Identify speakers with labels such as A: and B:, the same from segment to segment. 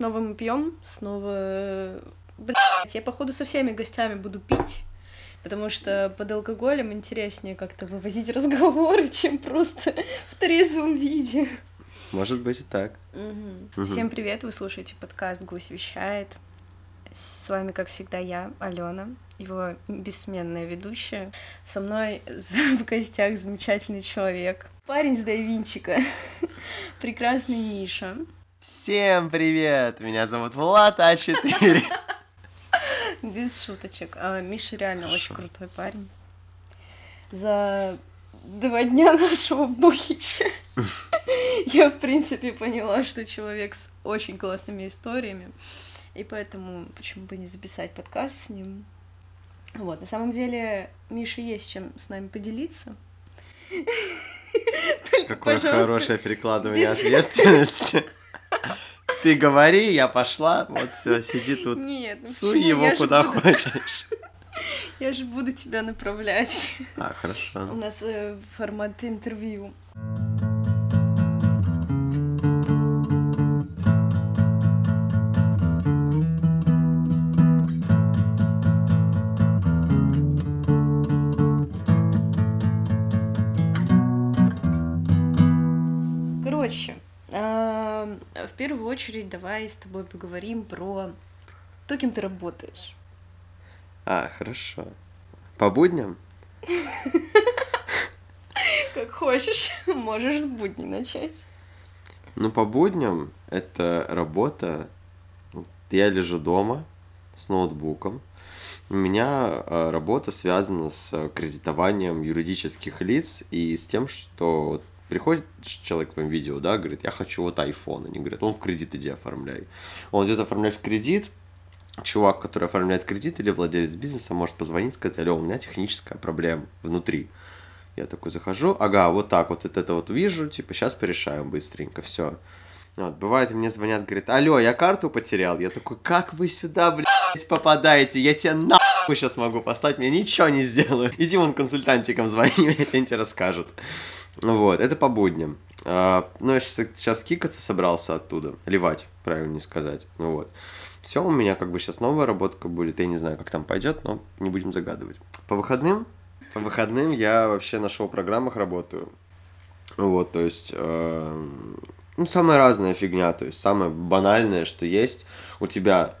A: Снова мы пьем, снова... Блять, я, походу, со всеми гостями буду пить, потому что под алкоголем интереснее как-то вывозить разговоры, чем просто в трезвом виде.
B: Может быть и так.
A: Угу. Угу. Всем привет, вы слушаете подкаст «Гусь вещает». С вами, как всегда, я, Алена, его бессменная ведущая. Со мной в гостях замечательный человек, парень с Дайвинчика, прекрасный Миша.
B: Всем привет! Меня зовут Влад А4.
A: Без шуточек. А, Миша реально очень крутой парень. За два дня нашего бухича я, в принципе, поняла, что человек с очень классными историями. И поэтому почему бы не записать подкаст с ним. Вот, на самом деле, Миша есть чем с нами поделиться.
B: Какое хорошее перекладывание ответственности. Ты говори, я пошла, вот все, сиди тут.
A: Нет, ну
B: Суй его я куда буду... хочешь.
A: Я же буду тебя направлять.
B: А, хорошо.
A: У нас э, формат интервью. Первую очередь давай с тобой поговорим про то, кем ты работаешь.
B: А, хорошо. По будням?
A: Как хочешь, можешь с будней начать.
B: Ну, по будням это работа. Я лежу дома с ноутбуком. У меня а, работа связана с кредитованием юридических лиц и с тем, что Приходит человек в видео, да, говорит, я хочу вот iPhone. Они говорят, он в кредит иди оформляй. Он идет оформлять в кредит, чувак, который оформляет кредит или владелец бизнеса, может позвонить, сказать, алло, у меня техническая проблема внутри. Я такой захожу, ага, вот так вот, это вот вижу, типа, сейчас порешаем быстренько, все. Вот, бывает, мне звонят, говорят, алло, я карту потерял. Я такой, как вы сюда, блядь, попадаете? Я тебе нахуй сейчас могу послать, мне ничего не сделаю. Иди вон консультантикам звони, я тебе расскажут. Вот, это по будням. А, ну, я сейчас, сейчас кикаться собрался оттуда. Ливать, правильно сказать. Ну вот. Все, у меня как бы сейчас новая работка будет. Я не знаю, как там пойдет, но не будем загадывать. По выходным? По выходным я вообще на шоу-программах работаю. Вот, то есть, э, ну, самая разная фигня, то есть, самое банальное, что есть. У тебя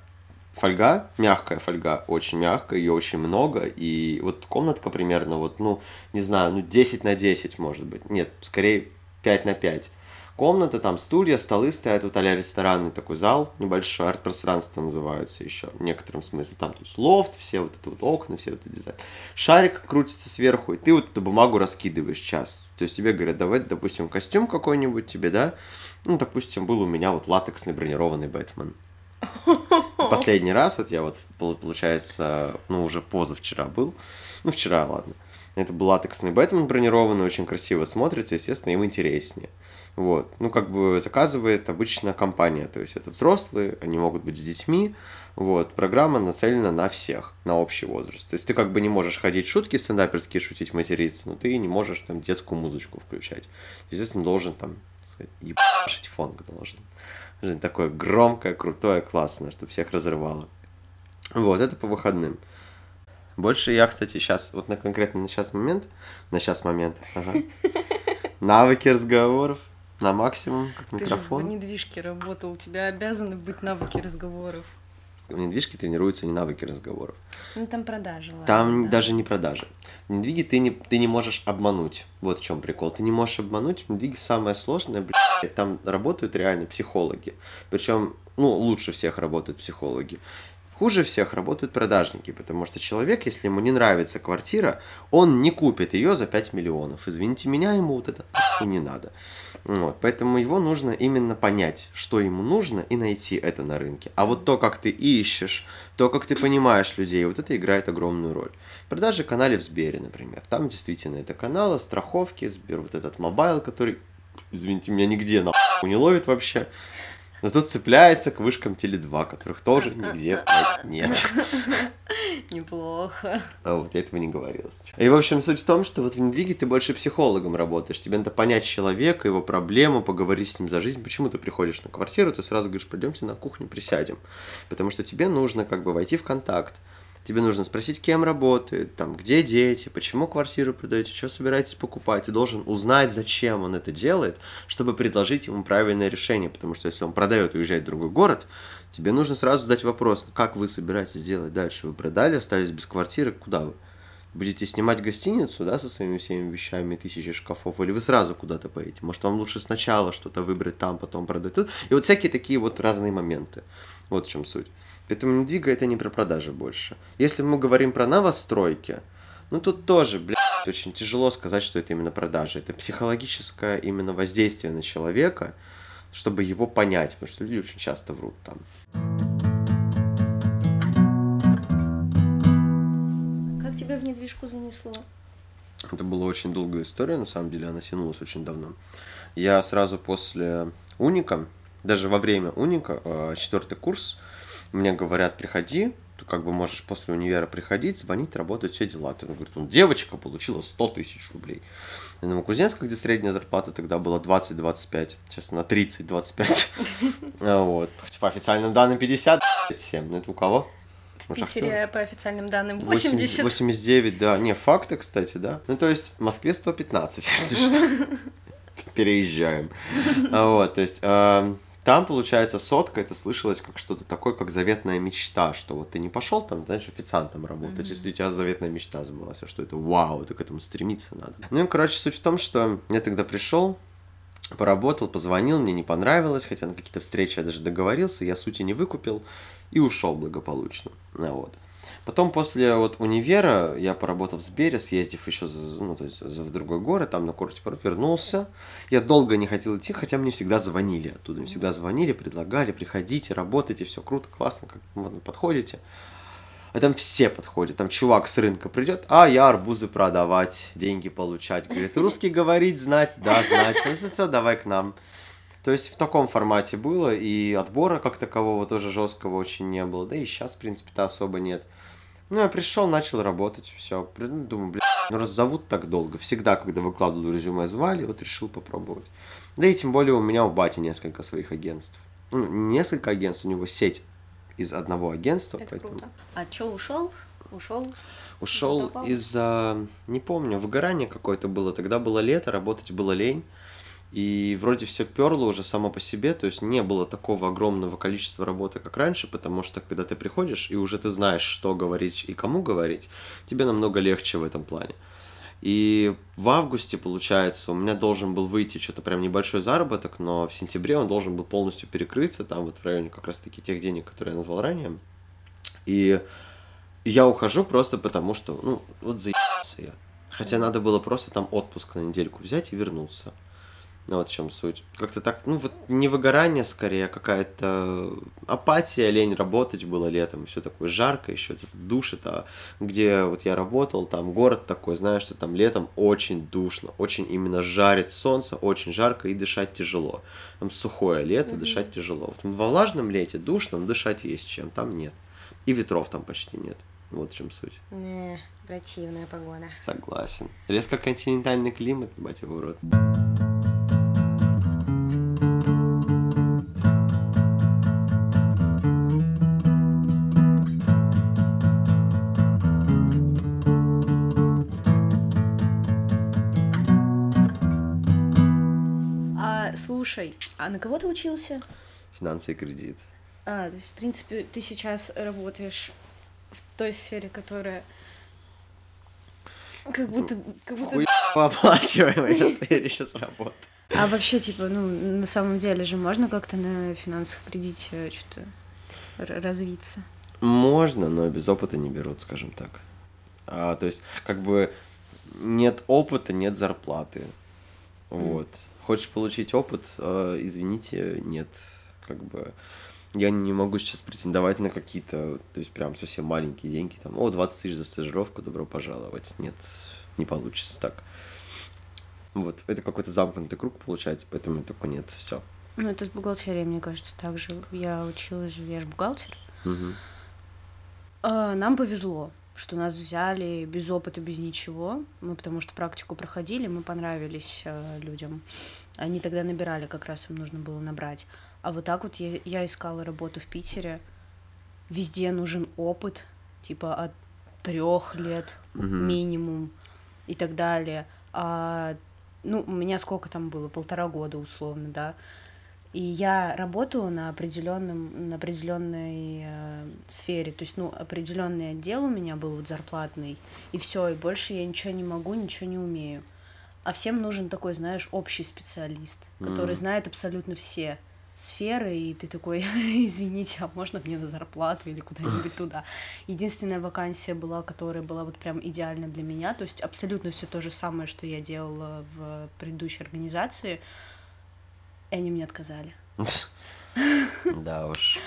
B: фольга, мягкая фольга, очень мягкая, ее очень много, и вот комнатка примерно, вот, ну, не знаю, ну, 10 на 10, может быть, нет, скорее 5 на 5. Комната, там стулья, столы стоят, вот а ресторанный такой зал небольшой, арт-пространство называется еще, в некотором смысле, там, то есть лофт, все вот это вот окна, все вот это дизайн. Шарик крутится сверху, и ты вот эту бумагу раскидываешь час. То есть тебе говорят, давай, допустим, костюм какой-нибудь тебе, да, ну, допустим, был у меня вот латексный бронированный Бэтмен. Последний раз, вот я вот, получается, ну, уже позавчера был. Ну, вчера, ладно. Это был латексный Бэтмен бронированный, очень красиво смотрится, естественно, им интереснее. Вот. Ну, как бы заказывает обычно компания, то есть это взрослые, они могут быть с детьми, вот. Программа нацелена на всех, на общий возраст. То есть ты как бы не можешь ходить шутки стендаперские, шутить, материться, но ты не можешь там детскую музычку включать. Естественно, должен там, сказать, ебашить фонг должен. Такое громкое, крутое, классное, чтобы всех разрывало. Вот, это по выходным. Больше я, кстати, сейчас, вот на конкретно на сейчас момент, на сейчас момент, ага, навыки разговоров на максимум, как микрофон.
A: Ты же в недвижке работал, у тебя обязаны быть навыки разговоров
B: в недвижке тренируются не навыки разговоров.
A: Ну, там продажи, ладно,
B: Там
A: да.
B: даже не продажи. В недвиге ты не, ты не можешь обмануть. Вот в чем прикол. Ты не можешь обмануть. В недвиге самое сложное, блядь, там работают реально психологи. Причем, ну, лучше всех работают психологи. Хуже всех работают продажники, потому что человек, если ему не нравится квартира, он не купит ее за 5 миллионов. Извините меня, ему вот это не надо. Вот, поэтому его нужно именно понять, что ему нужно, и найти это на рынке. А вот то, как ты ищешь, то, как ты понимаешь людей, вот это играет огромную роль. Продажи канале в Сбере, например. Там действительно это каналы, страховки, Сбер, вот этот мобайл, который, извините меня, нигде на не ловит вообще. Но тут цепляется к вышкам Теле2, которых тоже нигде нет.
A: Неплохо.
B: А вот, я этого не говорил. И, в общем, суть в том, что вот в недвиге ты больше психологом работаешь. Тебе надо понять человека, его проблему, поговорить с ним за жизнь. Почему ты приходишь на квартиру, ты сразу говоришь, пойдемте на кухню присядем. Потому что тебе нужно как бы войти в контакт. Тебе нужно спросить, кем работает, там, где дети, почему квартиру продаете, что собираетесь покупать. Ты должен узнать, зачем он это делает, чтобы предложить ему правильное решение. Потому что если он продает и уезжает в другой город, тебе нужно сразу задать вопрос, как вы собираетесь делать дальше. Вы продали, остались без квартиры, куда вы? Будете снимать гостиницу, да, со своими всеми вещами, тысячи шкафов, или вы сразу куда-то поедете? Может, вам лучше сначала что-то выбрать там, потом продать тут? И вот всякие такие вот разные моменты. Вот в чем суть. Поэтому Индиго это не про продажи больше. Если мы говорим про новостройки, ну тут тоже, блядь, очень тяжело сказать, что это именно продажи. Это психологическое именно воздействие на человека, чтобы его понять, потому что люди очень часто врут там.
A: Как тебя в недвижку занесло?
B: Это была очень долгая история, на самом деле, она тянулась очень давно. Я сразу после уника, даже во время уника, э, четвертый курс, мне говорят, приходи, ты как бы можешь после универа приходить, звонить, работать, все дела. Ты говорит, ну, девочка получила 100 тысяч рублей. На Новокузнецком, где средняя зарплата тогда была 20-25, сейчас она 30-25. Вот. По официальным данным 57. Ну, это у кого?
A: В Питере, по официальным данным, 80.
B: 89, да. Не, факты, кстати, да. Ну, то есть, в Москве 115, если что. Переезжаем. Вот, то есть, там, получается, сотка, это слышалось как что-то такое, как заветная мечта, что вот ты не пошел там, знаешь, официантом работать, mm-hmm. если у тебя заветная мечта сбылась, а что это вау, ты к этому стремиться надо. Ну и, короче, суть в том, что я тогда пришел, поработал, позвонил, мне не понравилось, хотя на какие-то встречи я даже договорился, я сути не выкупил и ушел благополучно. Ну, вот. Потом после вот универа я поработал в Сбере, съездив еще ну, то есть, в другой город, там на курсе вернулся. Я долго не хотел идти, хотя мне всегда звонили оттуда. Мне всегда звонили, предлагали, приходите, работайте, все круто, классно, как ну, подходите. А там все подходят. Там чувак с рынка придет, а я арбузы продавать, деньги получать. Говорит, русский говорить, знать, да, знать. Ну, все, давай к нам. То есть в таком формате было, и отбора как такового тоже жесткого очень не было. Да и сейчас, в принципе-то, особо нет. Ну, я пришел, начал работать, все. Ну, думаю, бля, ну раз зовут так долго. Всегда, когда выкладывал резюме, звали, вот решил попробовать. Да и тем более у меня у бати несколько своих агентств. Ну, несколько агентств, у него сеть из одного агентства.
A: Это поэтому... круто. А что, ушел? Ушел?
B: Ушел из-за, не помню, выгорание какое-то было. Тогда было лето, работать было лень. И вроде все перло уже само по себе, то есть не было такого огромного количества работы, как раньше, потому что когда ты приходишь и уже ты знаешь, что говорить и кому говорить, тебе намного легче в этом плане. И в августе, получается, у меня должен был выйти что-то прям небольшой заработок, но в сентябре он должен был полностью перекрыться, там вот в районе как раз-таки тех денег, которые я назвал ранее. И я ухожу просто потому, что, ну, вот заебался я. Хотя надо было просто там отпуск на недельку взять и вернуться. Ну, вот в чем суть. Как-то так, ну вот не выгорание скорее, а какая-то апатия, лень работать было летом, все такое жарко, еще в душе-то, где вот я работал, там город такой, знаешь, что там летом очень душно, очень именно жарит солнце, очень жарко и дышать тяжело. Там сухое лето, mm-hmm. дышать тяжело. Вот во влажном лете душно, но дышать есть чем, там нет. И ветров там почти нет. Вот в чем суть.
A: Не, противная погода.
B: Согласен. Резко континентальный климат, батя в урод.
A: А на кого ты учился?
B: Финансы и кредит.
A: А, то есть, в принципе, ты сейчас работаешь в той сфере, которая как будто... Как будто...
B: оплачиваемая сфере сейчас работа.
A: А вообще, типа, ну, на самом деле же можно как-то на финансовом кредите что-то развиться?
B: Можно, но без опыта не берут, скажем так. А, то есть, как бы, нет опыта, нет зарплаты. Вот. Mm. Хочешь получить опыт, э, извините, нет, как бы я не могу сейчас претендовать на какие-то, то есть прям совсем маленькие деньги, там, о, 20 тысяч за стажировку, добро пожаловать. Нет, не получится так. Вот, это какой-то замкнутый круг получается, поэтому только нет, все.
A: Ну, это с бухгалтерией, мне кажется, также. Я училась же, я же бухгалтер. Угу. А, нам повезло. Что нас взяли без опыта, без ничего. Мы потому что практику проходили, мы понравились э, людям. Они тогда набирали, как раз им нужно было набрать. А вот так вот я, я искала работу в Питере. Везде нужен опыт, типа от трех лет
B: Мгм.
A: минимум и так далее. А, ну, у меня сколько там было? Полтора года условно, да. И я работала на определенном, на определенной э, сфере, то есть, ну, определенный отдел у меня был вот зарплатный, и все, и больше я ничего не могу, ничего не умею. А всем нужен такой, знаешь, общий специалист, который
B: Мгм.
A: знает абсолютно все сферы, и ты такой, извините, а можно мне на зарплату или куда-нибудь туда? Единственная вакансия была, которая была вот прям идеальна для меня, то есть абсолютно все то же самое, что я делала в предыдущей организации, и они мне отказали.
B: Да уж.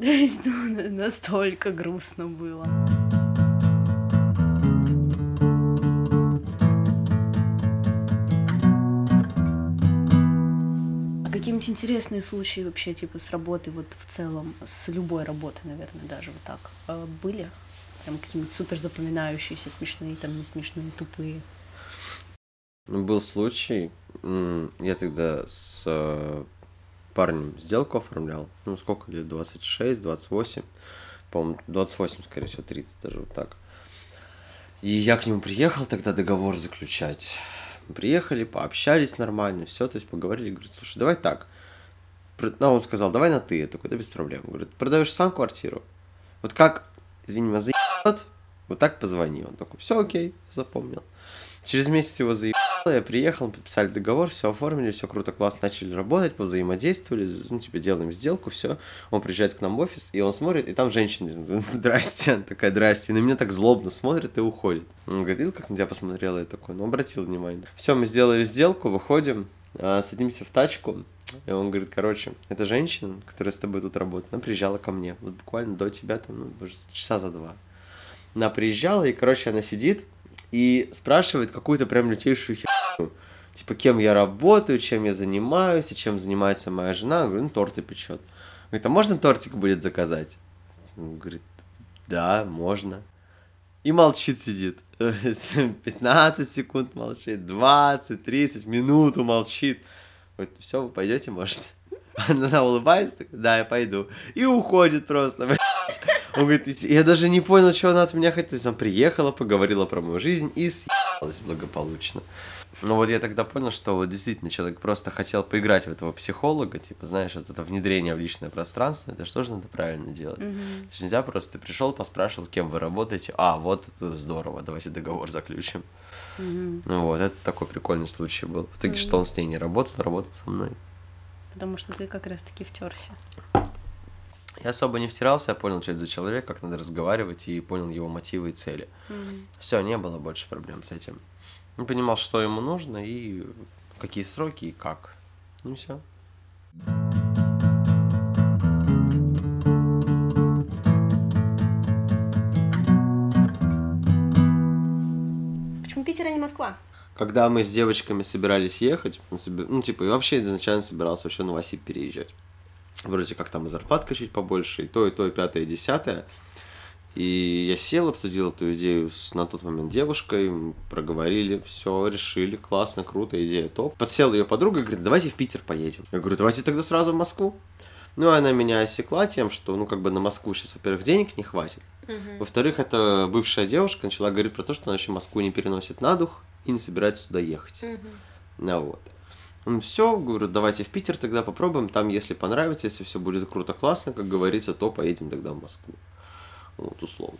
A: То есть, ну, на- настолько грустно было. А какие-нибудь интересные случаи вообще, типа, с работы, вот в целом, с любой работы, наверное, даже вот так, э, были? Прям какие-нибудь супер запоминающиеся, смешные, там, не смешные, тупые.
B: Ну, Был случай, я тогда с э, парнем сделку оформлял, ну, сколько лет, 26, 28, по-моему, 28, скорее всего, 30, даже вот так. И я к нему приехал тогда договор заключать. Приехали, пообщались нормально, все, то есть поговорили, говорит, слушай, давай так. Ну, он сказал, давай на ты, я такой, да без проблем. Говорит, продаешь сам квартиру? Вот как, извини меня, заебет, вот так позвони. Он такой, все окей, запомнил. Через месяц его заебало, я приехал, подписали договор, все оформили, все круто, классно, начали работать, повзаимодействовали, ну, типа, делаем сделку, все. Он приезжает к нам в офис, и он смотрит, и там женщина, здрасте, она такая, здрасте, и на меня так злобно смотрит и уходит. Он говорит, видел, как на тебя посмотрела, я такой, ну, обратил внимание. Все, мы сделали сделку, выходим, а, садимся в тачку, и он говорит, короче, это женщина, которая с тобой тут работает, она приезжала ко мне, вот буквально до тебя, там, ну, часа за два. Она приезжала, и, короче, она сидит и спрашивает какую-то прям лютейшую херню. Типа, кем я работаю, чем я занимаюсь, и чем занимается моя жена. Я говорю, ну, торты печет. Говорит, а можно тортик будет заказать? Он говорит, да, можно. И молчит сидит. 15 секунд молчит, 20, 30, минуту молчит. Говорит, все, вы пойдете, может? Она улыбается, да, я пойду. И уходит просто. Он говорит, «И я даже не понял, что она от меня хотела. То есть Она приехала, поговорила про мою жизнь и съебалась благополучно. Ну вот я тогда понял, что вот действительно человек просто хотел поиграть в этого психолога, типа, знаешь, вот это внедрение в личное пространство, это же надо правильно делать?
A: Мгм.
B: То есть нельзя просто, ты пришел, поспрашивал, кем вы работаете, а, вот это здорово, давайте договор заключим.
A: Мгм.
B: Ну вот, это такой прикольный случай был. В итоге, что он с ней не работал, работал со мной.
A: Потому что ты как раз-таки втерся.
B: Я особо не втирался, я понял, что это за человек, как надо разговаривать, и понял его мотивы и цели. Все, не было больше проблем с этим. Он понимал, что ему нужно, и какие сроки, и как. Ну все.
A: Почему Питер, а не Москва?
B: Когда мы с девочками собирались ехать, ну, ну, типа, и вообще изначально собирался вообще в Новосиб переезжать. Вроде как там и зарплатка чуть побольше, и то, и то, и пятое, и десятое. И я сел, обсудил эту идею с на тот момент девушкой, проговорили, все, решили, классно, круто, идея топ. Подсела ее подруга и говорит, давайте в Питер поедем. Я говорю, давайте тогда сразу в Москву. Ну, и она меня осекла тем, что, ну, как бы на Москву сейчас, во-первых, денег не хватит. Во-вторых, это бывшая девушка начала говорить про то, что она еще Москву не переносит на дух и не собирается сюда ехать. Ну вот. Все, говорю, давайте в Питер тогда попробуем. Там, если понравится, если все будет круто, классно, как говорится, то поедем тогда в Москву. Вот, условно.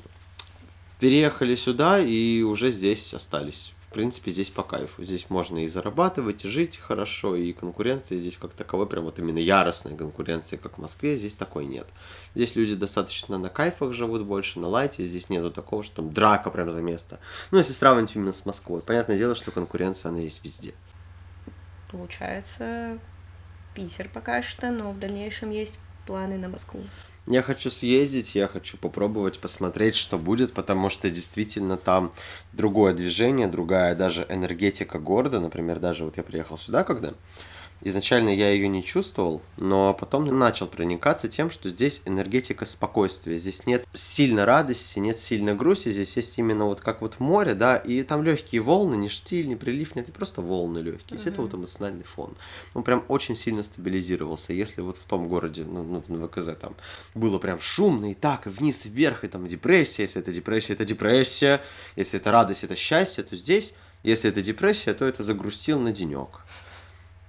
B: Переехали сюда и уже здесь остались. В принципе, здесь по кайфу. Здесь можно и зарабатывать, и жить хорошо, и конкуренции здесь как таковой, прям вот именно яростной конкуренции, как в Москве, здесь такой нет. Здесь люди достаточно на кайфах живут больше, на лайте, здесь нету такого, что там драка прям за место. Ну, если сравнивать именно с Москвой. Понятное дело, что конкуренция, она есть везде.
A: Получается, Питер пока что, но в дальнейшем есть планы на Москву.
B: Я хочу съездить, я хочу попробовать посмотреть, что будет, потому что действительно там другое движение, другая даже энергетика города. Например, даже вот я приехал сюда, когда изначально я ее не чувствовал, но потом начал проникаться тем, что здесь энергетика спокойствия. Здесь нет сильно радости, нет сильно грусти, здесь есть именно вот как вот море, да, и там легкие волны, не штиль, не прилив, нет, просто волны легкие. Mm-hmm. Это вот эмоциональный фон. Он прям очень сильно стабилизировался. Если вот в том городе, ну, ну в ВКЗ там было прям шумно и так, и вниз, и вверх, и там депрессия, если это депрессия, это депрессия, если это радость, это счастье, то здесь, если это депрессия, то это загрустил на денек.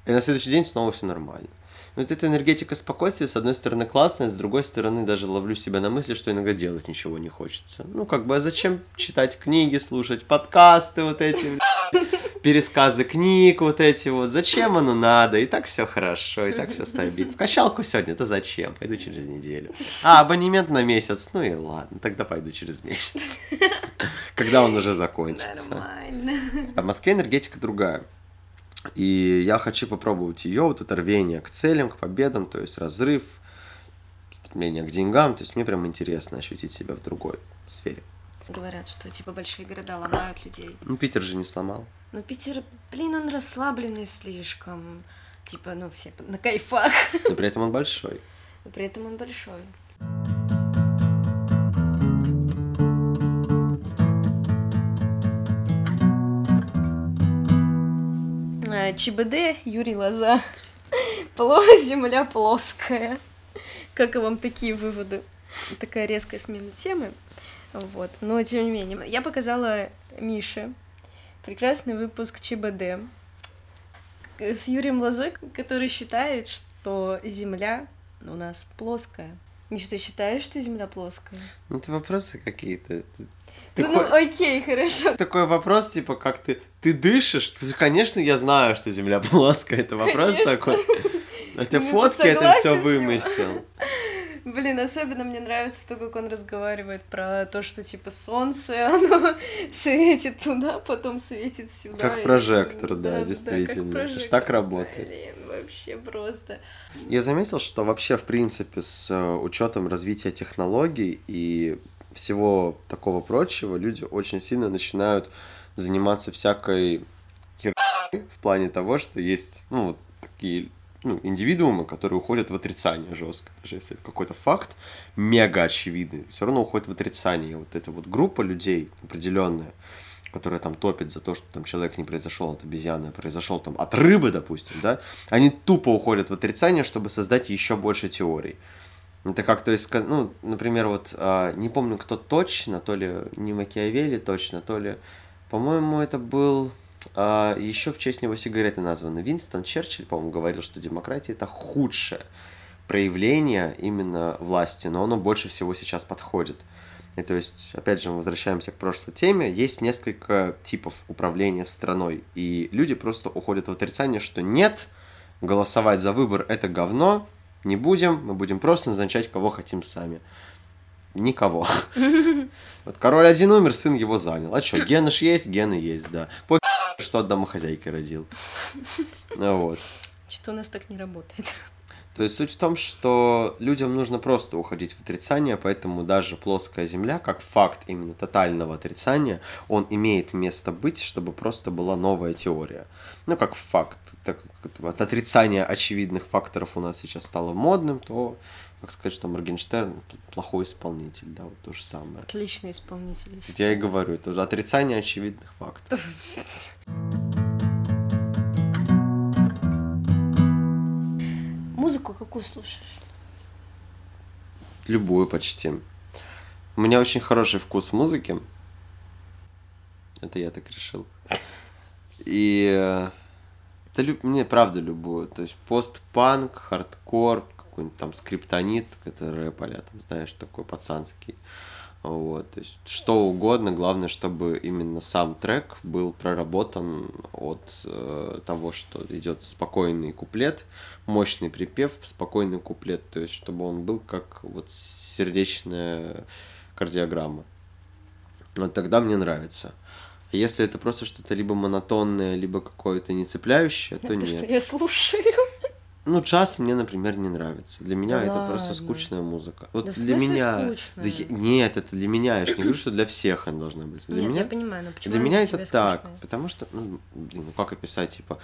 B: И на следующий день снова все нормально. Вот эта энергетика спокойствия, с одной стороны, классная, с другой стороны, даже ловлю себя на мысли, что иногда делать ничего не хочется. Ну, как бы, а зачем читать книги, слушать подкасты вот эти, пересказы книг вот эти вот, зачем оно надо? И так все хорошо, и так все стабильно. В качалку сегодня, это зачем? Пойду через неделю. А, абонемент на месяц, ну и ладно, тогда пойду через месяц. Когда он уже закончится. Нормально. А в Москве энергетика другая. И я хочу попробовать ее, вот это рвение к целям, к победам, то есть разрыв, стремление к деньгам. То есть мне прям интересно ощутить себя в другой сфере.
A: Говорят, что типа большие города ломают людей.
B: Ну, Питер же не сломал.
A: Ну, Питер, блин, он расслабленный слишком. Типа, ну, все на кайфах.
B: Но при этом он большой.
A: Но при этом он большой. ЧБД Юрий Лоза. Земля плоская. Как вам такие выводы? Такая резкая смена темы. Вот. Но тем не менее, я показала Мише прекрасный выпуск ЧБД с Юрием Лозой, который считает, что Земля у нас плоская. Миша, ты считаешь, что Земля плоская?
B: Ну, это вопросы какие-то.
A: Ты ну, хо... ну, окей, хорошо.
B: Такой вопрос, типа, как ты... Ты дышишь? Конечно, я знаю, что Земля плоская. Это вопрос Конечно. такой. Это ну, фотки, это все вымысел.
A: Блин, особенно мне нравится то, как он разговаривает про то, что типа солнце, оно светит туда, потом светит сюда.
B: Как прожектор, да, да действительно. Да, прожектор. Так работает.
A: Блин, вообще просто.
B: Я заметил, что вообще, в принципе, с э, учетом развития технологий и всего такого прочего, люди очень сильно начинают заниматься всякой херней в плане того, что есть, ну, вот такие ну, индивидуумы, которые уходят в отрицание жестко. Даже если какой-то факт мега очевидный, все равно уходит в отрицание. Вот эта вот группа людей определенная, которая там топит за то, что там человек не произошел от обезьяны, а произошел там от рыбы, допустим, да, они тупо уходят в отрицание, чтобы создать еще больше теорий. Это как, то есть, ну, например, вот, а, не помню, кто точно, то ли не Макиавелли точно, то ли, по-моему, это был а, еще в честь него сигареты названы. Винстон Черчилль, по-моему, говорил, что демократия это худшее проявление именно власти, но оно больше всего сейчас подходит. И то есть, опять же, мы возвращаемся к прошлой теме, есть несколько типов управления страной, и люди просто уходят в отрицание, что нет, голосовать за выбор это говно, не будем, мы будем просто назначать, кого хотим сами. Никого. Вот король один умер, сын его занял. А что, гены ж есть? Гены есть, да. По что от домохозяйки родил. Ну вот.
A: Что у нас так не работает.
B: То есть суть в том, что людям нужно просто уходить в отрицание, поэтому даже плоская Земля, как факт именно тотального отрицания, он имеет место быть, чтобы просто была новая теория. Ну, как факт. Так как от отрицания очевидных факторов у нас сейчас стало модным, то как сказать, что Моргенштерн плохой исполнитель, да, вот то же самое.
A: Отличный исполнитель.
B: Я и говорю, это уже отрицание очевидных фактов.
A: Музыку какую слушаешь?
B: Любую почти. У меня очень хороший вкус музыки. Это я так решил. И э, это люб... мне правда любую. То есть постпанк, хардкор, какой-нибудь там скриптонит, это рэп а там, знаешь, такой пацанский. Вот, то есть что угодно, главное, чтобы именно сам трек был проработан от э, того, что идет спокойный куплет, мощный припев, спокойный куплет, то есть чтобы он был как вот сердечная кардиограмма. Вот тогда мне нравится. А если это просто что-то либо монотонное, либо какое-то не цепляющее, то нет.
A: Что я слушаю.
B: Ну, час мне, например, не нравится. Для меня да это ладно. просто скучная музыка. Вот да для меня. Да, я... Нет, это для меня. Я же не говорю, что для всех она должна быть. Для
A: Нет,
B: меня...
A: я понимаю, но почему
B: Для меня это так. Потому что, ну, блин, ну как описать, типа,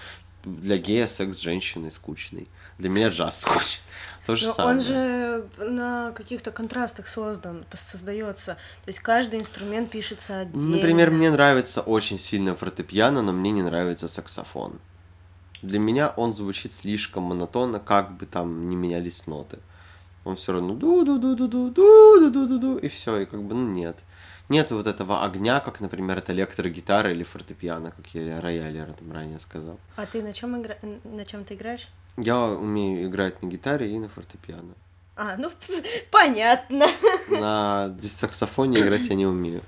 B: для гея секс с женщиной скучный. Для меня джаз скучный. То же
A: Но
B: самое.
A: он же на каких-то контрастах создан, создается. То есть каждый инструмент пишется отдельно.
B: Например, мне нравится очень сильно фортепиано, но мне не нравится саксофон. Для меня он звучит слишком монотонно, как бы там ни менялись ноты. Он все равно ду ду ду ду ду ду ду ду ду ду и все, и как бы ну нет. Нет вот этого огня, как, например, это электрогитара или фортепиано, как я рояль там ранее сказал.
A: А ты на чем игра... на чем ты играешь?
B: Я умею играть на гитаре и на фортепиано.
A: А, ну понятно.
B: На саксофоне играть я не умею.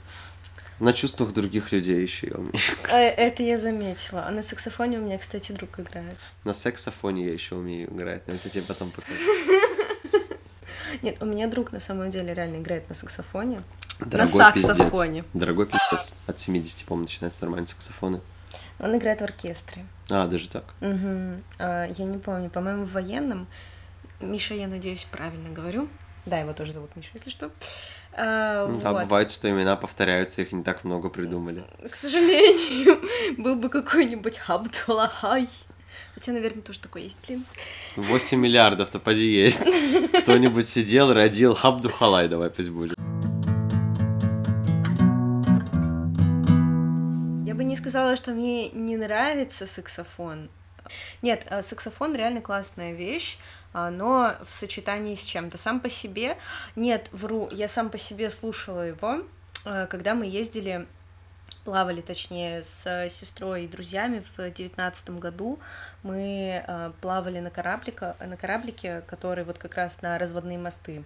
B: На чувствах других людей еще я умею.
A: Э, Это я заметила. А на саксофоне у меня, кстати, друг играет.
B: На саксофоне я еще умею играть, но это тебе потом покажу.
A: Нет, у меня друг на самом деле реально играет на саксофоне.
B: Дорогой
A: на
B: пиздец.
A: саксофоне.
B: Дорогой пиздец. От 70, по-моему, начинаются нормальные саксофоны.
A: Он играет в оркестре.
B: А, даже так.
A: Мгм. А, Я не помню, по-моему, в военном. Миша, я надеюсь, правильно говорю. Да, его тоже зовут Миша, если что. А,
B: Ну Да,
A: вот.
B: бывает, что имена повторяются, их не так много придумали.
A: К сожалению, был бы какой-нибудь Абдулахай. Хотя, наверное, тоже такой есть, блин.
B: 8 миллиардов-то поди есть. Кто-нибудь сидел, родил Хабду Халай, давай пусть будет.
A: Я бы не сказала, что мне не нравится саксофон. Нет, э, саксофон реально классная вещь, а, но в сочетании с чем-то. Сам по себе... Нет, вру, я сам по себе слушала его, э, когда мы ездили, плавали, точнее, с сестрой и друзьями в девятнадцатом году. Мы э, плавали на, кораблика, на кораблике, который вот как раз на разводные мосты.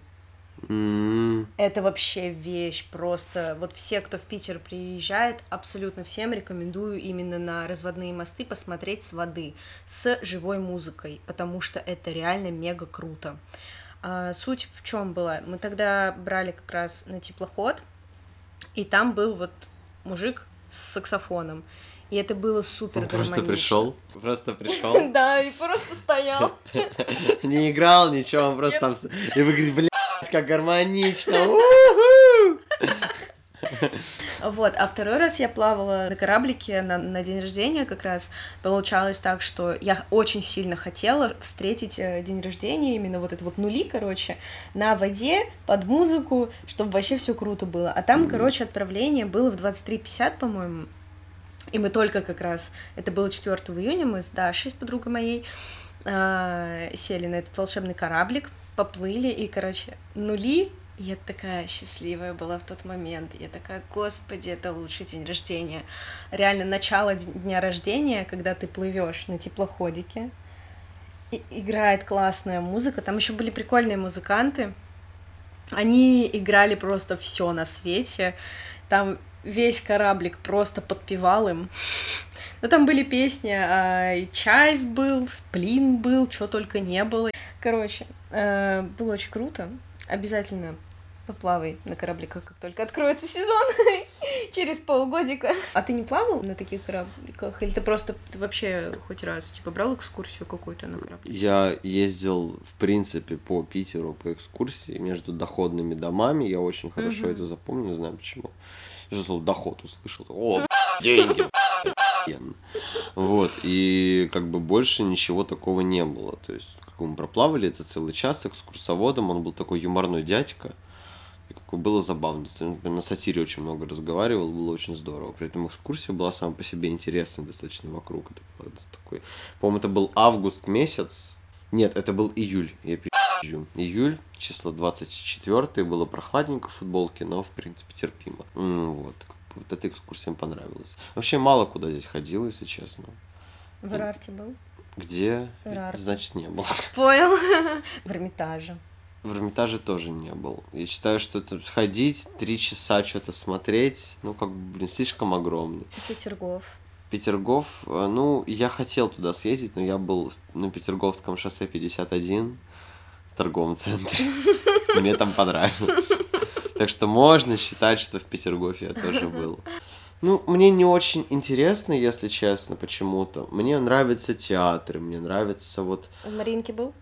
B: М,
A: Это вообще вещь просто. Вот все, кто в Питер приезжает, абсолютно всем рекомендую именно на разводные мосты посмотреть с воды, с живой музыкой, потому что это реально мега круто. А, суть в чем была? Мы тогда брали как раз на теплоход, и там был вот мужик с саксофоном. И это было супер
B: Он просто пришел, просто пришел,
A: Да, и просто стоял.
B: не играл ничего, он просто там... И вы говорите, блядь, как гармонично, у-ху!»
A: Вот, а второй раз я плавала на кораблике на, на день рождения как раз. Получалось так, что я очень сильно хотела встретить э, день рождения, именно вот это вот нули, короче, на воде, под музыку, чтобы вообще все круто было. А там, короче, отправление было в 23.50, по-моему. И мы только как раз, это было 4 июня, мы с Дашей, с подругой моей, а, сели на этот волшебный кораблик, поплыли, и, короче, нули, я такая счастливая была в тот момент. Я такая, господи, это лучший день рождения. Реально, начало дня рождения, когда ты плывешь на теплоходике, и играет классная музыка. Там еще были прикольные музыканты. Они играли просто все на свете. Там весь кораблик просто подпевал им. Ну, там были песни, а, и Чайф был, Сплин был, что только не было. Короче, было очень круто. Обязательно поплавай на корабликах, как только откроется сезон, через полгодика. А ты не плавал на таких корабликах? Или ты просто ты вообще хоть раз, типа, брал экскурсию какую-то на корабле?
B: Я ездил, в принципе, по Питеру по экскурсии между доходными домами. Я очень хорошо это запомнил, не знаю почему. Я же слово доход услышал. О, деньги. Вот, и как бы больше ничего такого не было. То есть, как мы проплавали, это целый час с экскурсоводом, он был такой юморной дядька. И как бы было забавно. На сатире очень много разговаривал, было очень здорово. При этом экскурсия была сама по себе интересная достаточно вокруг. Это было такой, по-моему, это был август месяц. Нет, это был июль. Я пизжу. Июль, число 24 было прохладненько в футболке, но, в принципе, терпимо. Вот, вот эта экскурсия мне понравилась. Вообще мало куда здесь ходил, если честно.
A: В Эрарте был?
B: Где?
A: Эрарте.
B: Значит, не был.
A: Понял. В Эрмитаже.
B: В Эрмитаже тоже не был. Я считаю, что это ходить, три часа что-то смотреть, ну, как бы, блин, слишком огромный.
A: Петергоф.
B: Петергоф, э, ну, я хотел туда съездить, но я был на Петерговском шоссе 51 в торговом центре. Мне там понравилось. Так что можно считать, что в Петергофе я тоже был. Ну, мне не очень интересно, если честно, почему-то. Мне нравятся театры, мне нравится вот...
A: В Маринке был?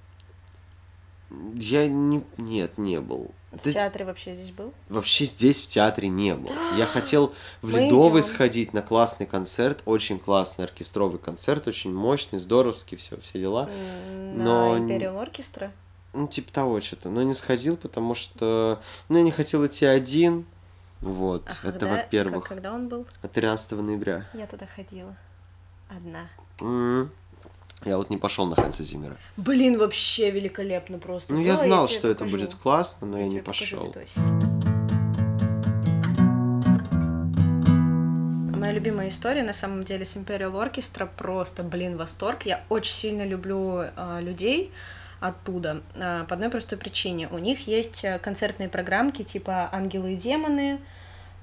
B: Я не... Нет, не был.
A: В
B: Ты-
A: театре вообще здесь был?
B: Вообще здесь в театре не было. Я хотел в
A: Мы
B: Ледовый
A: идём.
B: сходить на классный концерт, очень классный оркестровый концерт, очень мощный, здоровский, все, все дела. Но
A: На Империал Оркестра?
B: Ну, типа того что-то. Но не сходил, потому что, ну, я не хотел идти один. Вот,
A: А
B: это во-первых.
A: Когда он был?
B: 13 ноября.
A: Я туда ходила. Одна.
B: М. Я вот не пошел на Хэнса Зиммера.
A: Блин, вообще великолепно просто.
B: Ну, я
A: было,
B: знал,
A: тебе
B: что это
A: покажу.
B: будет классно, но я, не
A: тебе покажу
B: пошел.
A: Моя любимая история, на самом деле, с Imperial Orchestra просто, блин, восторг. Я очень сильно люблю э, людей оттуда э, по одной простой причине. У них есть э, концертные программки типа «Ангелы и демоны»,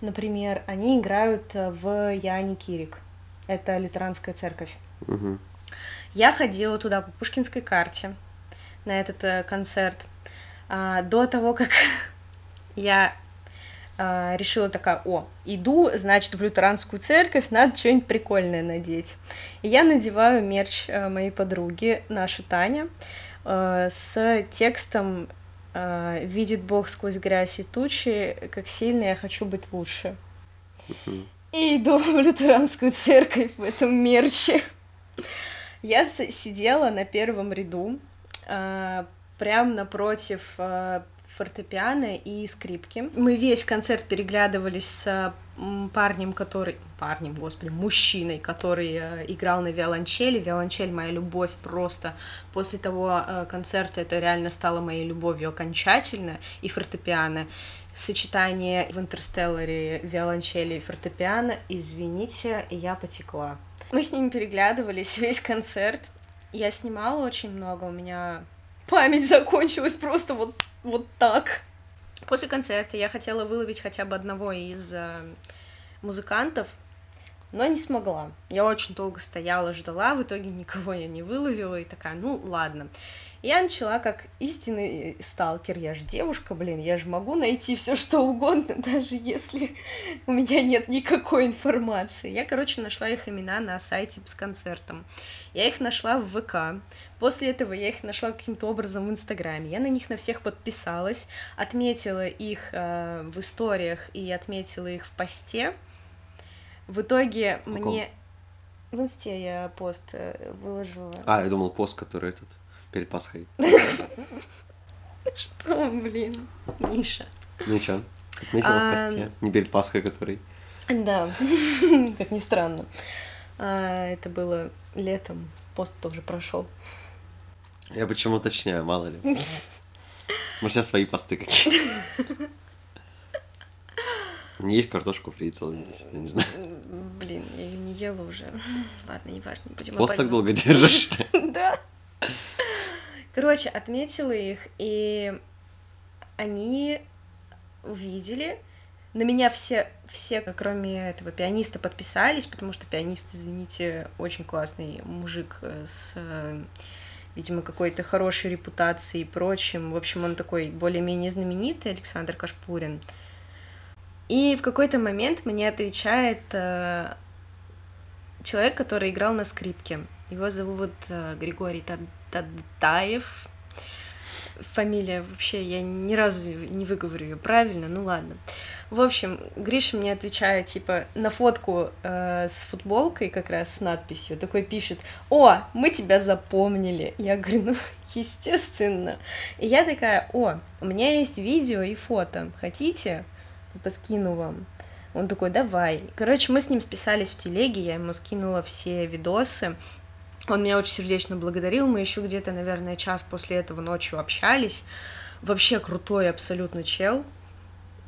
A: например. Они играют э, в Яне Кирик. Это лютеранская церковь.
B: Мгм.
A: Я ходила туда по Пушкинской карте на этот э, концерт. А, до того, как я а, решила такая, о, иду, значит, в лютеранскую церковь, надо что-нибудь прикольное надеть. И я надеваю мерч моей подруги, наша Таня, с текстом э, «Видит Бог сквозь грязь и тучи, как сильно я хочу быть лучше». И иду в лютеранскую церковь в этом мерче. Я сидела на первом ряду, а, прям напротив фортепиано и скрипки. Мы весь концерт переглядывались с парнем, который... Парнем, господи, мужчиной, который э, играл на виолончели. Виолончель моя любовь просто. После того э, концерта это реально стало моей любовью окончательно. И фортепиано. Сочетание в «Интерстелларе» виолончели и фортепиано. Извините, я потекла. Мы с ними переглядывались весь концерт. Я снимала очень много, у меня память закончилась просто вот, вот так. После концерта я хотела выловить хотя бы одного из э, музыкантов, но не смогла. Я очень долго стояла, ждала, в итоге никого я не выловила, и такая, ну ладно. Я начала как истинный сталкер, я же девушка, блин, я же могу найти все что угодно, даже если у меня нет никакой информации. Я, короче, нашла их имена на сайте с концертом. Я их нашла в ВК. После этого я их нашла каким-то образом в Инстаграме. Я на них на всех подписалась, отметила их э, в историях и отметила их в посте. В итоге
B: каком?
A: мне... В инсте я пост э, выложила.
B: А, я думал, пост, который этот, перед Пасхой.
A: Что, блин, Миша.
B: Ну и чё? Отметила в посте? Не перед Пасхой, который...
A: Да, как ни странно. А, это было летом, пост тоже прошел.
B: Я почему уточняю, мало ли. Может, у тебя свои посты какие-то. Не есть картошку фри целый месяц, я не знаю.
A: Блин, я ее не ела уже. Ладно, не будем
B: Пост так долго держишь.
A: Да. Короче, отметила их, и они увидели. На меня все, все, кроме этого пианиста, подписались, потому что пианист, извините, очень классный мужик э, с, э, видимо, какой-то хорошей репутацией и прочим. В общем, он такой более-менее знаменитый, Александр Кашпурин. И в какой-то момент мне отвечает э, человек, который играл на скрипке. Его зовут э, Григорий Тадаев. Фамилия вообще, я ни разу не выговорю ее правильно, ну ладно. В общем, Гриша мне отвечает, типа, на фотку э, с футболкой как раз с надписью, такой пишет, о, мы тебя запомнили. Я говорю, ну, естественно. И я такая, о, у меня есть видео и фото, хотите? Типа, скину вам. Он такой, давай. Короче, мы с ним списались в телеге, я ему скинула все видосы. Он меня очень сердечно благодарил, мы еще где-то, наверное, час после этого ночью общались. Вообще крутой абсолютно чел,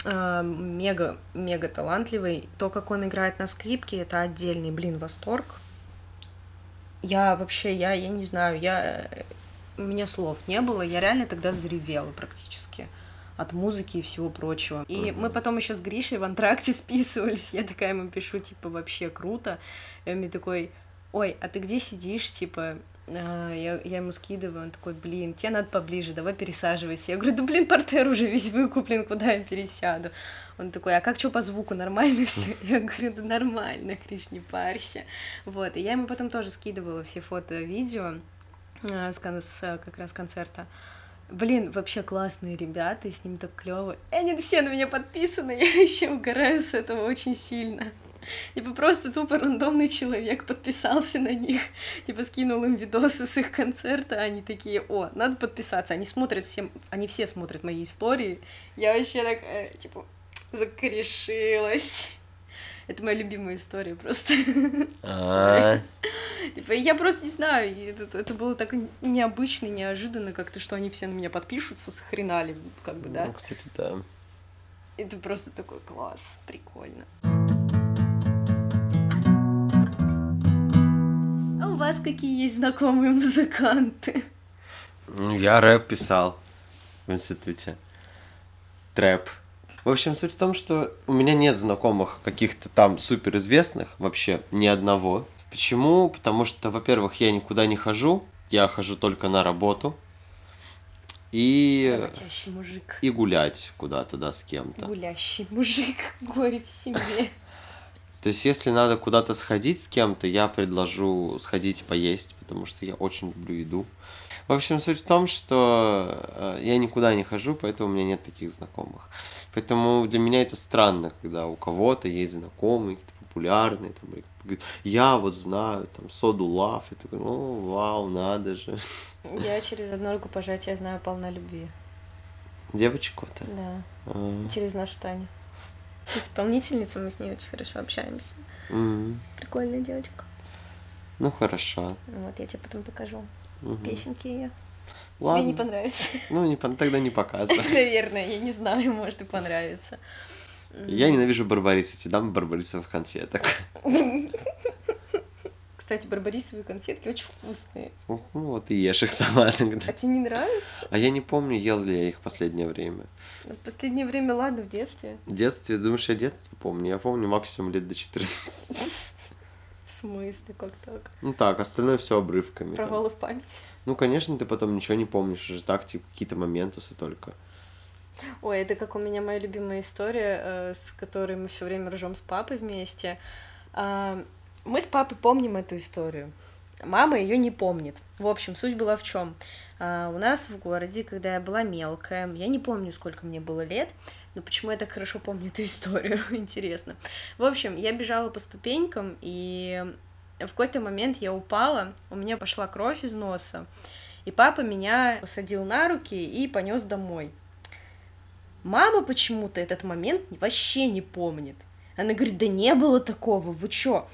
A: А, мега, мега талантливый. То, как он играет на скрипке, это отдельный, блин, восторг. Я вообще, я, я не знаю, я... У меня слов не было, я реально тогда заревела практически от музыки и всего прочего. И мы потом еще с Гришей в антракте списывались. Я такая ему пишу, типа, вообще круто. И он мне такой, ой, а ты где сидишь, типа, а, я, я ему скидываю, он такой, блин, тебе надо поближе, давай пересаживайся. Я говорю, да блин, портер уже весь выкуплен, куда я пересяду? Он такой, а как что по звуку, нормально все? Я говорю, да нормально, Криш, не парься. Вот, и я ему потом тоже скидывала все фото, видео а, с, с, как раз концерта. Блин, вообще классные ребята, и с ними так клево. И они все на меня подписаны, я еще угораю с этого очень сильно. Типа просто тупо рандомный человек подписался на них, типа скинул им видосы с их концерта, они такие, о, надо подписаться, они смотрят всем, они все смотрят мои истории, я вообще так, э, типа, закорешилась. Это моя любимая история просто. А. Типа, я просто не знаю, это, это было так необычно, неожиданно, как-то, что они все на меня подпишутся, с хрена ли, как бы, да?
B: Ну, кстати, да.
A: Это просто такой класс, прикольно. Вас какие есть знакомые музыканты?
B: Ну, я рэп писал в институте. Трэп. В общем, суть в том, что у меня нет знакомых каких-то там суперизвестных, вообще ни одного. Почему? Потому что, во-первых, я никуда не хожу, я хожу только на работу. И...
A: мужик.
B: И гулять куда-то, да, с кем-то.
A: Гулящий мужик, горе в семье.
B: То есть, если надо куда-то сходить с кем-то, я предложу сходить поесть, потому что я очень люблю еду. В общем, суть в том, что э, я никуда не хожу, поэтому у меня нет таких знакомых. Поэтому для меня это странно, когда у кого-то есть знакомый, популярный, там, говорит, я вот знаю, там, Соду Лав, и такой, ну, вау, надо же.
A: Я через одну руку пожатия знаю полна любви.
B: Девочку-то?
A: Да. А. Через нашу Таню. Исполнительница, мы с ней очень хорошо общаемся.
B: Mm-hmm.
A: Прикольная девочка.
B: Ну хорошо.
A: Вот я тебе потом покажу угу. песенки ее.
B: Ладно.
A: Тебе не понравится?
B: Ну, не, тогда не показывай.
A: Наверное, я не знаю, может и понравится.
B: Я ненавижу барбарис, эти дам барбарисовых конфеток.
A: Кстати, барбарисовые конфетки очень вкусные.
B: Ну, вот и ешь их сама
A: тогда. А тебе не нравится?
B: А я не помню, ел ли я их в последнее время.
A: В последнее время, ладно, в детстве.
B: В детстве? Думаешь, я детство помню? Я помню максимум лет до 14
A: смысле, как так?
B: Ну так, остальное все обрывками.
A: Провалы там. в память.
B: Ну, конечно, ты потом ничего не помнишь, уже так, типа, какие-то моментусы только.
A: Ой, это как у меня моя любимая история, э, с которой мы все время ржем с папой вместе. Мы с папой помним эту историю. Мама ее не помнит. В общем, суть была в чем? Э, у нас в городе, когда я была мелкая, я не помню, сколько мне было лет, но почему я так хорошо помню эту историю, интересно. В общем, я бежала по ступенькам, и в какой-то момент я упала, у меня пошла кровь из носа, и папа меня посадил на руки и понес домой. Мама почему-то этот момент вообще не помнит. Она говорит, да не было такого, вы чё?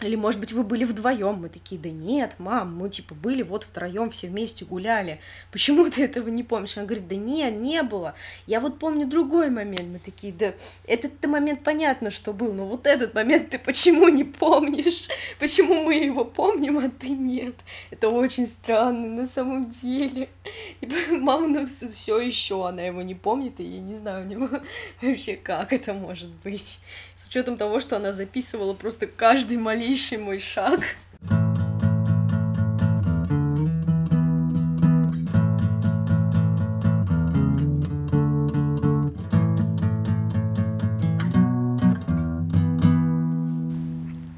A: Или, может быть, вы были вдвоем? Мы такие, да нет, мам, мы типа были вот втроем, все вместе гуляли. Почему ты этого не помнишь? Она говорит, да нет, не было. Я вот помню другой момент. Мы такие, да этот-то момент понятно, что был, но вот этот момент ты почему не помнишь? Почему мы его помним, а ты нет? Это очень странно на самом деле. И мама нам все еще, она его не помнит, и я не знаю у него вообще, как это может быть. С учетом того, что она записывала просто каждый маленький малейший мой шаг.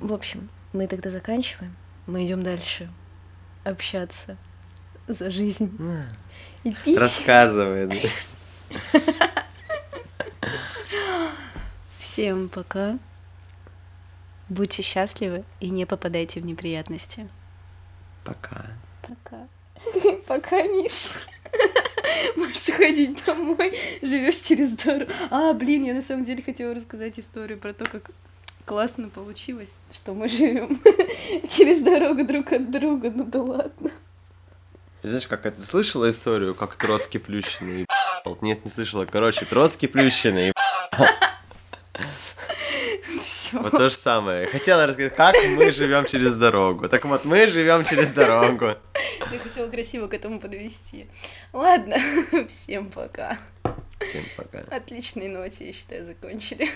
A: В общем, мы тогда заканчиваем. Мы идем дальше общаться за жизнь.
B: И пить. Рассказывай.
A: Всем пока. Будьте счастливы и не попадайте в неприятности.
B: Пока.
A: Пока. Пока, Миш. Можешь ходить домой, живешь через дорогу. А, блин, я на самом деле хотела рассказать историю про то, как классно получилось, что мы живем через дорогу друг от друга. Ну да ладно.
B: Знаешь, как это слышала историю, как Троцкий Плющенный Нет, не слышала. Короче, Троцкий Плющенный
A: Все.
B: Вот то же самое. Хотела рассказать, как мы живем через дорогу. Так вот, мы живем через дорогу.
A: Я хотела красиво к этому подвести. Ладно, всем пока.
B: Всем пока.
A: Отличной ноте, я считаю, закончили.